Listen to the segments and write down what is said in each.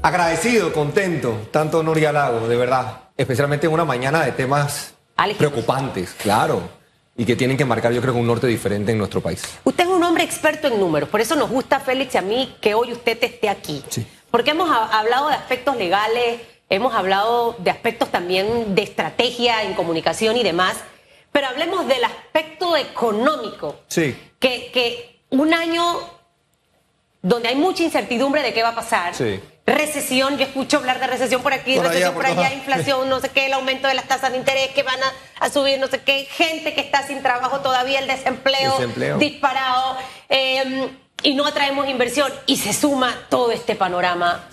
Agradecido, contento, tanto honor y halago, de verdad. Especialmente en una mañana de temas preocupantes, claro, y que tienen que marcar, yo creo, un norte diferente en nuestro país. Usted es un hombre experto en números, por eso nos gusta, Félix, y a mí que hoy usted esté aquí. Sí. Porque hemos hablado de aspectos legales, hemos hablado de aspectos también de estrategia en comunicación y demás, pero hablemos del aspecto económico. Sí. Que, que un año donde hay mucha incertidumbre de qué va a pasar. Sí recesión, yo escucho hablar de recesión por aquí, recesión por, allá, inflación, no sé qué, el aumento de las tasas de interés que van a, subir, no sé qué, gente que está sin trabajo todavía, el desempleo, disparado, em, y no atraemos inversión, y se suma todo este panorama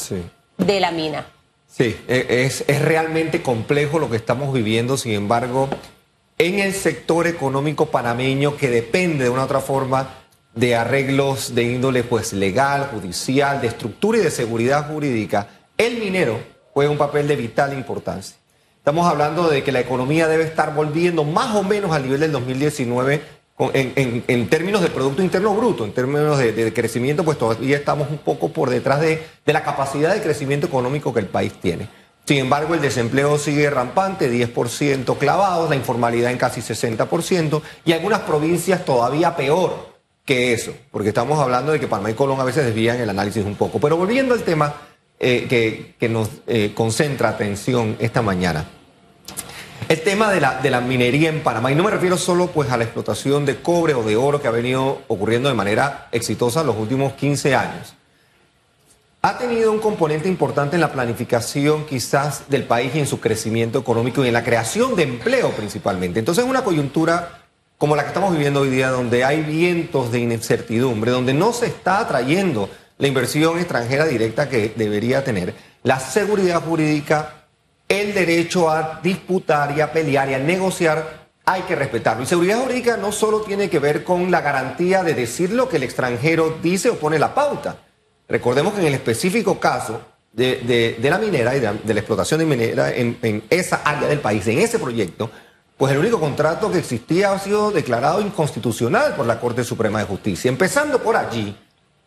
de la mina. Sí, e, es, es realmente complejo lo que estamos viviendo, sin embargo, en el sector económico panameño que depende de una otra forma de arreglos de índole pues legal, judicial, de estructura y de seguridad jurídica, el minero juega un papel de vital importancia. Estamos hablando de que la economía debe estar volviendo más o menos al nivel del 2019 en, términos de Producto Interno Bruto, en términos de, crecimiento, pues todavía estamos un poco por detrás de, de la capacidad de crecimiento económico que el país tiene. Sin embargo, el desempleo sigue rampante, 10% clavados, la informalidad en casi 60% y algunas provincias todavía peor, que eso, porque estamos hablando de que Panamá y Colón a veces desvían el análisis un poco. Pero volviendo al tema eh, que, nos eh, concentra atención esta mañana, el tema de la, de la minería en Panamá, y no me refiero solo pues a la explotación de cobre o de oro que ha venido ocurriendo de manera exitosa en los últimos 15 años, ha tenido un componente importante en la planificación quizás del país y en su crecimiento económico y en la creación de empleo principalmente. Entonces, es una coyuntura como la que estamos viviendo hoy día, donde hay vientos de incertidumbre, donde no se está atrayendo la inversión extranjera directa que debería tener, la seguridad jurídica, el derecho a disputar y a pelear y a negociar, hay que respetarlo. Y seguridad jurídica no solo tiene que ver con la garantía de decir lo que el extranjero dice o pone la pauta. Recordemos que en el específico caso de, la minera y de, la explotación de minera en esa área del país, en ese proyecto, pues el único contrato que existía ha sido declarado inconstitucional por la Corte Suprema de Justicia. Empezando por allí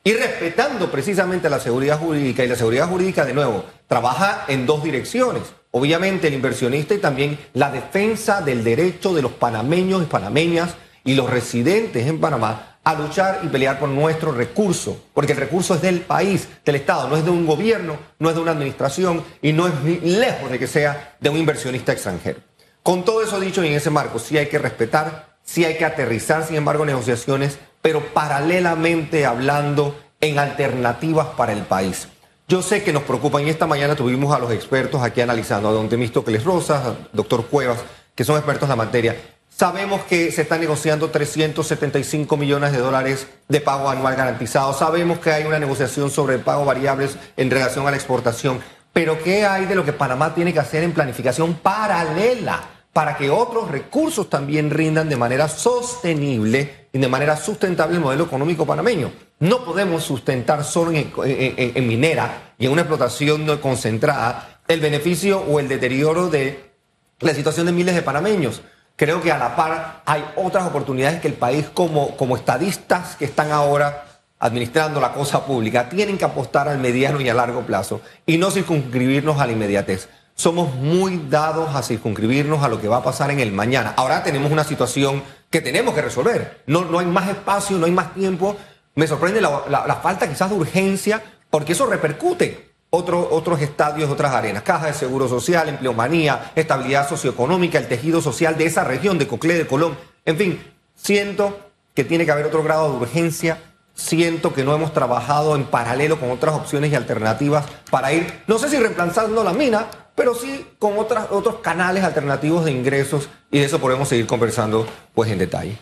y respetando precisamente la seguridad jurídica, y la seguridad jurídica, de nuevo, trabaja en dos direcciones. Obviamente el inversionista y también la defensa del derecho de los panameños y panameñas y los residentes en Panamá a luchar y pelear por nuestro recurso, porque el recurso es del país, del Estado, no es de un gobierno, no es de una administración y no es lejos de que sea de un inversionista extranjero. Con todo eso dicho y en ese marco, sí hay que respetar, sí hay que aterrizar, sin embargo, negociaciones, pero paralelamente hablando en alternativas para el país. Yo sé que nos preocupan y esta mañana tuvimos a los expertos aquí analizando, a don Temístocles Rosas, al doctor Cuevas, que son expertos en la materia. Sabemos que se están negociando 375 millones de dólares de pago anual garantizado. Sabemos que hay una negociación sobre pago variables en relación a la exportación. Pero ¿qué hay de lo que Panamá tiene que hacer en planificación paralela? Para que otros recursos también rindan de manera sostenible y de manera sustentable el modelo económico panameño. No podemos sustentar solo en, minera y en una explotación concentrada el beneficio o el deterioro de la situación de miles de panameños. Creo que a la par hay otras oportunidades que el país como, como estadistas que están ahora administrando la cosa pública tienen que apostar al mediano y a largo plazo y no circunscribirnos a la inmediatez somos muy dados a circunscribirnos a lo que va a pasar en el mañana. Ahora tenemos una situación que tenemos que resolver. No, no hay más espacio, no hay más tiempo. Me sorprende la, falta quizás de urgencia, porque eso repercute otro, otros estadios, otras arenas. Caja de Seguro Social, empleomanía, estabilidad socioeconómica, el tejido social de esa región, de Coclé, de Colón. En fin, siento que tiene que haber otro grado de urgencia siento que no hemos trabajado en paralelo con otras opciones y alternativas para ir, no sé si reemplazando la mina, pero sí con otras, otros canales alternativos de ingresos y de eso podemos seguir conversando pues en detalle.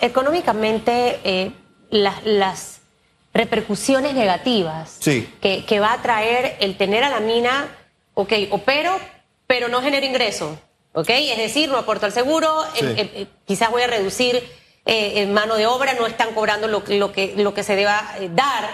económicamente, eh, las, repercusiones negativas que, va a traer el tener a la mina, ok, opero, pero no genero ingreso, ok, es decir, no aporto al seguro, eh, eh, quizás voy a reducir mano de obra, no están cobrando lo, lo, que, lo que se deba dar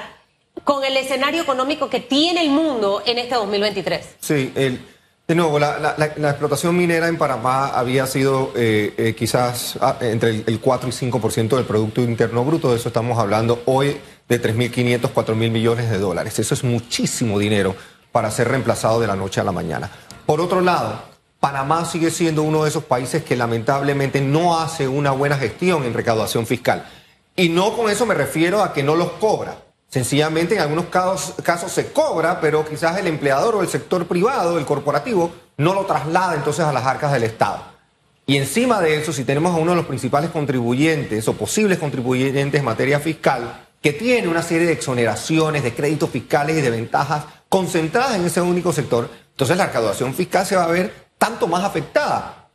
con el escenario económico que tiene el mundo en este 2023. Sí, el de nuevo, la, explotación minera en Panamá había sido eh, eh, quizás ah, entre el, 4 y 5% del Producto Interno Bruto, de eso estamos hablando hoy de 3.500, 4.000 millones de dólares. Eso es muchísimo dinero para ser reemplazado de la noche a la mañana. Por otro lado, Panamá sigue siendo uno de esos países que lamentablemente no hace una buena gestión en recaudación fiscal. Y no con eso me refiero a que no los cobra. Sencillamente en algunos casos, casos se cobra, pero quizás el empleador o el sector privado, el corporativo, no lo traslada entonces a las arcas del Estado. Y encima de eso, si tenemos a uno de los principales contribuyentes o posibles contribuyentes en materia fiscal, que tiene una serie de exoneraciones, de créditos fiscales y de ventajas concentradas en ese único sector, entonces la recaudación fiscal se va a ver tanto más afectada,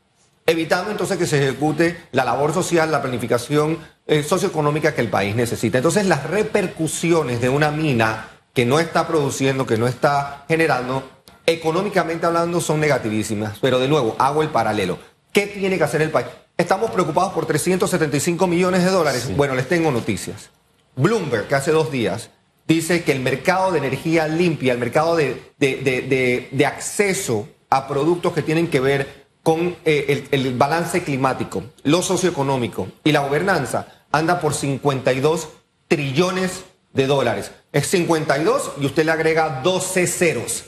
evitando entonces que se ejecute la labor social, la planificación eh, socioeconómica que el país necesita. Entonces las repercusiones de una mina que no está produciendo, que no está generando, económicamente hablando son negativísimas. Pero de nuevo, hago el paralelo. ¿Qué tiene que hacer el país? Estamos preocupados por 375 millones de dólares. Bueno, les tengo noticias. Bloomberg, que hace dos días, dice que el mercado de energía limpia, el mercado de, acceso a productos que tienen que ver con eh, el, balance climático, lo socioeconómico y la gobernanza anda por 52 trillones de dólares. Es 52 y usted le agrega 12 ceros.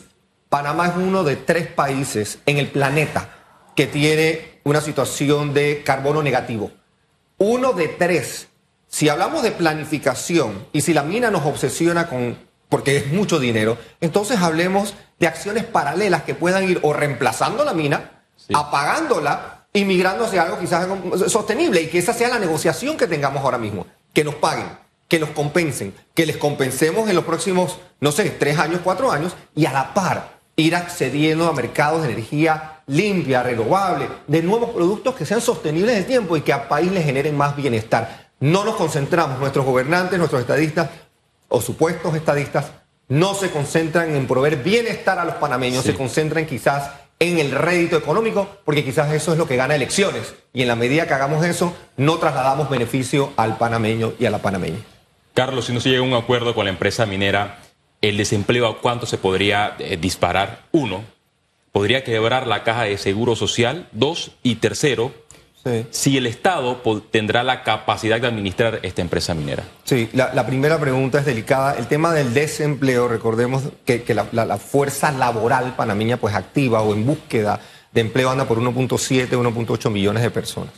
Panamá es uno de tres países en el planeta que tiene una situación de carbono negativo. Uno de tres. Si hablamos de planificación y si la mina nos obsesiona con, porque es mucho dinero, entonces hablemos de acciones paralelas que puedan ir o reemplazando la mina, apagándola y migrando hacia algo quizás sostenible y que esa sea la negociación que tengamos ahora mismo. Que nos paguen, que nos compensen, que les compensemos en los próximos, no sé, tres años, cuatro años y a la par ir accediendo a mercados de energía limpia, renovable, de nuevos productos que sean sostenibles en el tiempo y que al país le generen más bienestar. No nos concentramos, nuestros gobernantes, nuestros estadistas o supuestos estadistas, no se concentran en proveer bienestar a los panameños, se concentran quizás en el rédito económico, porque quizás eso es lo que gana elecciones. Y en la medida que hagamos eso, no trasladamos beneficio al panameño y a la panameña. Carlos, si no se llega a un acuerdo con la empresa minera, ¿el desempleo a cuánto se podría eh, disparar? Uno, ¿podría quebrar la caja de seguro social? Dos, y tercero, si el Estado tendrá la capacidad de administrar esta empresa minera. Sí, la, primera pregunta es delicada. El tema del desempleo, recordemos que, la, fuerza laboral panameña pues activa o en búsqueda de empleo anda por 1.7, 1.8 millones de personas.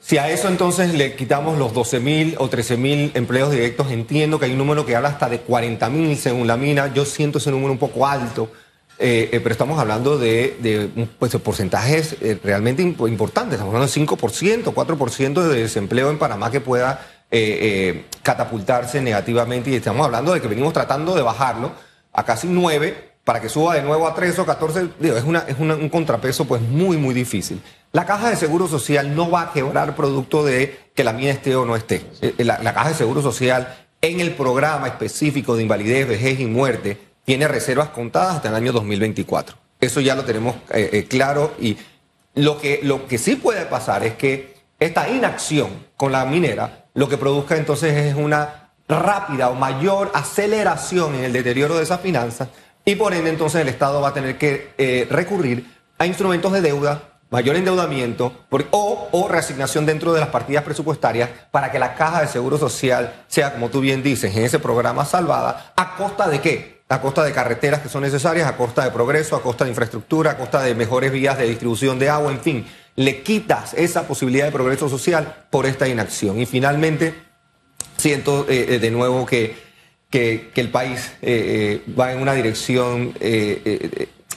Si a eso entonces le quitamos los 12 mil o 13 mil empleos directos, entiendo que hay un número que habla hasta de 40 mil según la mina. Yo siento ese número un poco alto eh, eh, pero estamos hablando de, pues, porcentajes eh, realmente importantes. Estamos hablando de 5%, 4% de desempleo en Panamá que pueda catapultarse negativamente. Y estamos hablando de que venimos tratando de bajarlo a casi 9 para que suba de nuevo a 3 o 14. es una, es un contrapeso pues muy, muy difícil. La caja de seguro social no va a quebrar producto de que la mía esté o no esté. La caja de seguro social en el programa específico de invalidez, vejez y muerte tiene reservas contadas hasta el año 2024. Eso ya lo tenemos eh, eh, claro y lo que, lo que sí puede pasar es que esta inacción con la minera lo que produzca entonces es una rápida o mayor aceleración en el deterioro de esas finanzas y por ende entonces el Estado va a tener que eh, recurrir a instrumentos de deuda, mayor endeudamiento o, o, reasignación dentro de las partidas presupuestarias para que la caja de seguro social sea, como tú bien dices, en ese programa salvada, a costa de qué? A costa de carreteras que son necesarias, a costa de progreso, a costa de infraestructura, a costa de mejores vías de distribución de agua, en fin, le quitas esa posibilidad de progreso social por esta inacción. Y finalmente, siento eh, eh, de nuevo que, que, el país eh, va en una dirección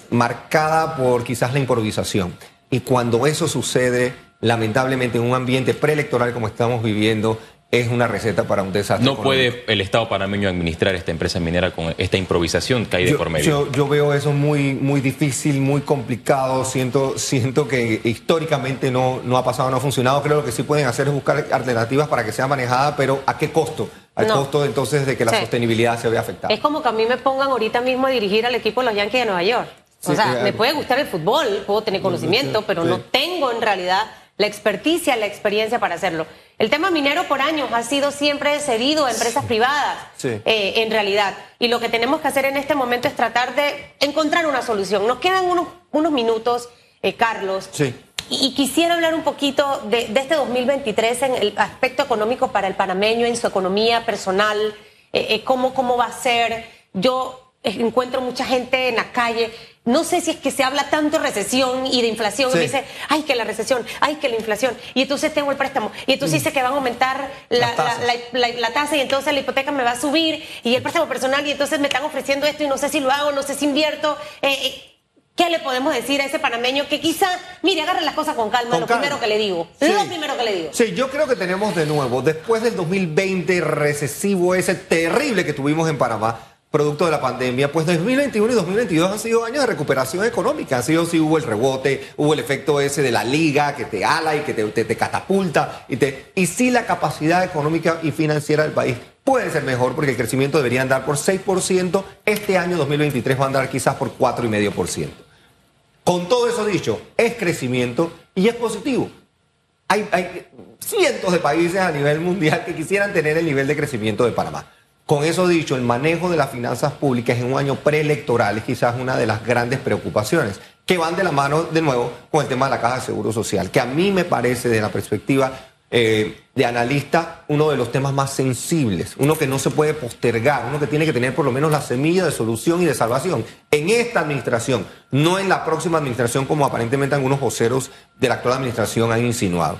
marcada por quizás la improvisación. Y cuando eso sucede, lamentablemente en un ambiente preelectoral como estamos viviendo, es una receta para un desastre. No puede el Estado panameño administrar esta empresa minera con esta improvisación que hay de por medio. Yo, veo eso muy, muy difícil, muy complicado. Siento, siento que históricamente no, no ha pasado, no ha funcionado. Creo que lo que sí pueden hacer es buscar alternativas para que sea manejada, pero ¿a qué costo? Al costo entonces de que la sostenibilidad se vea afectada. Es como que a mí me pongan ahorita mismo a dirigir al equipo de los Yankees de Nueva York. o sea, me puede gustar el fútbol, puedo tener conocimiento, pero no tengo en realidad la experticia, la experiencia para hacerlo. El tema minero por años ha sido siempre cedido a empresas privadas, eh, en realidad. Y lo que tenemos que hacer en este momento es tratar de encontrar una solución. Nos quedan unos, unos minutos, eh, Carlos. Sí. Y, quisiera hablar un poquito de, este 2023 en el aspecto económico para el panameño, en su economía personal, eh, cómo, cómo va a ser. Yo encuentro mucha gente en la calle. No sé si es que se habla tanto de recesión y de inflación. Y me dice, ay, que la recesión, ay, que la inflación. Y entonces tengo el préstamo. Y entonces dice que van a aumentar la, tasa y entonces la hipoteca me va a subir y el préstamo personal y entonces me están ofreciendo esto y no sé si lo hago, no sé si invierto. Eh, eh, ¿Qué le podemos decir a ese panameño que quizá, mire, agarre las cosas con calma, lo primero que le digo? Lo primero que le digo. Sí, yo creo que tenemos de nuevo, después del 2020 recesivo ese terrible que tuvimos en Panamá, producto de la pandemia, pues 2021 y 2022 han sido años de recuperación económica. Han sido, sí, hubo el rebote, hubo el efecto ese de la liga que te ala y que te, catapulta. Y, te, y sí, la capacidad económica y financiera del país puede ser mejor porque el crecimiento debería andar por 6%. Este año 2023 va a andar quizás por 4,5%. Con todo eso dicho, es crecimiento y es positivo. Hay, hay cientos de países a nivel mundial que quisieran tener el nivel de crecimiento de Panamá. Con eso dicho, el manejo de las finanzas públicas en un año preelectoral es quizás una de las grandes preocupaciones, que van de la mano de nuevo con el tema de la caja de seguro social, que a mí me parece desde la perspectiva eh, de analista uno de los temas más sensibles, uno que no se puede postergar, uno que tiene que tener por lo menos la semilla de solución y de salvación en esta administración, no en la próxima administración como aparentemente algunos voceros de la actual administración han insinuado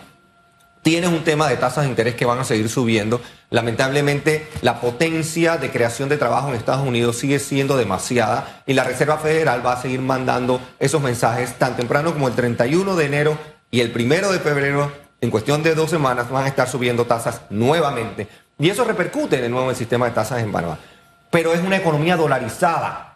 tienes un tema de tasas de interés que van a seguir subiendo. Lamentablemente, la potencia de creación de trabajo en Estados Unidos sigue siendo demasiada y la Reserva Federal va a seguir mandando esos mensajes tan temprano como el 31 de enero y el 1 de febrero. En cuestión de dos semanas van a estar subiendo tasas nuevamente. Y eso repercute de nuevo en el sistema de tasas en Panamá. Pero es una economía dolarizada.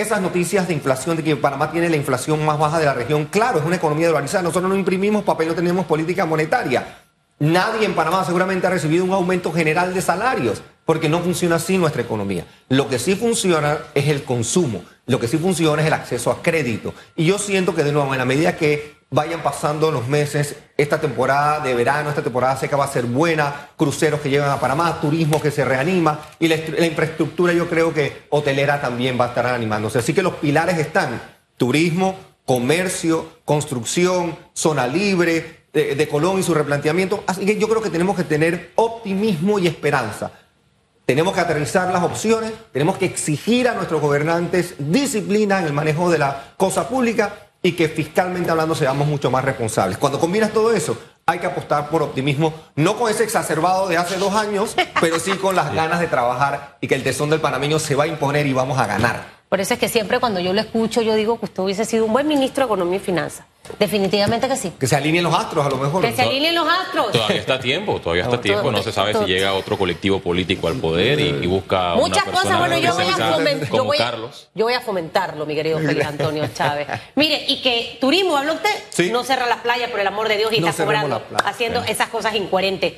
Esas noticias de inflación, de que Panamá tiene la inflación más baja de la región, claro, es una economía dolarizada. Nosotros no imprimimos papel, no tenemos política monetaria. Nadie en Panamá seguramente ha recibido un aumento general de salarios, porque no funciona así nuestra economía. Lo que sí funciona es el consumo, lo que sí funciona es el acceso a crédito. Y yo siento que de nuevo, en la medida que vayan pasando los meses, esta temporada de verano, esta temporada seca va a ser buena, cruceros que llegan a Panamá, turismo que se reanima y la, infraestructura yo creo que hotelera también va a estar animándose. Así que los pilares están, turismo, comercio, construcción, zona libre, de, Colón y su replanteamiento. Así que yo creo que tenemos que tener optimismo y esperanza. Tenemos que aterrizar las opciones, tenemos que exigir a nuestros gobernantes disciplina en el manejo de la cosa pública y que fiscalmente hablando seamos mucho más responsables. Cuando combinas todo eso, hay que apostar por optimismo, no con ese exacerbado de hace dos años, pero sí con las ganas de trabajar y que el tesón del panameño se va a imponer y vamos a ganar. Por eso es que siempre cuando yo lo escucho, yo digo que usted hubiese sido un buen ministro de Economía y Finanzas. Definitivamente que sí. Que se alineen los astros, a lo mejor. Que se alineen los astros. Todavía está tiempo, todavía está tiempo. No se sabe si llega otro colectivo político al poder y, busca. Muchas cosas. Bueno, yo voy, a fomentar, yo, voy a, yo voy a fomentarlo, mi querido Félix Antonio Chávez. Mire, y que turismo, habla usted, no cerra las playas por el amor de Dios y está cobrando, haciendo esas cosas incoherentes.